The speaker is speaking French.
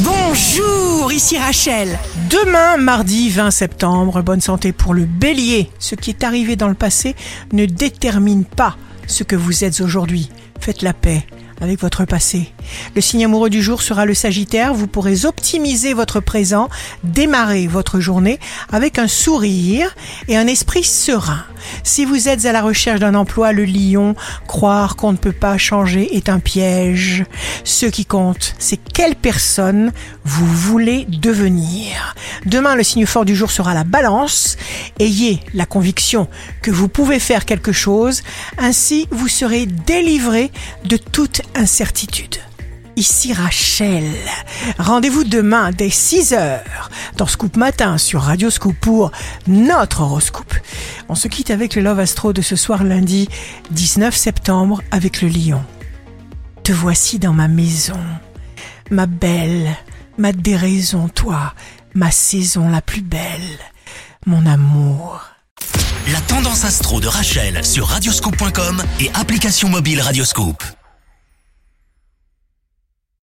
Bonjour, ici Rachel. Demain, mardi 20 septembre, bonne santé pour le bélier. Ce qui est arrivé dans le passé ne détermine pas ce que vous êtes aujourd'hui. Faites la paix avec votre passé. Le signe amoureux du jour sera le Sagittaire. Vous pourrez optimiser votre présent, démarrer votre journée avec un sourire et un esprit serein. Si vous êtes à la recherche d'un emploi, le lion, croire qu'on ne peut pas changer est un piège. Ce qui compte, c'est quelle personne vous voulez devenir. Demain, le signe fort du jour sera la balance. Ayez la conviction que vous pouvez faire quelque chose, ainsi vous serez délivré de toute incertitude. Ici Rachel. Rendez-vous demain dès 6h dans Scoop Matin sur Radio Scoop pour notre horoscope. On se quitte avec le Love Astro de ce soir lundi 19 septembre avec le lion. Te voici dans ma maison, ma belle, ma déraison, toi, ma saison la plus belle, mon amour. La tendance astro de Rachel sur radioscope.com et application mobile Radioscope.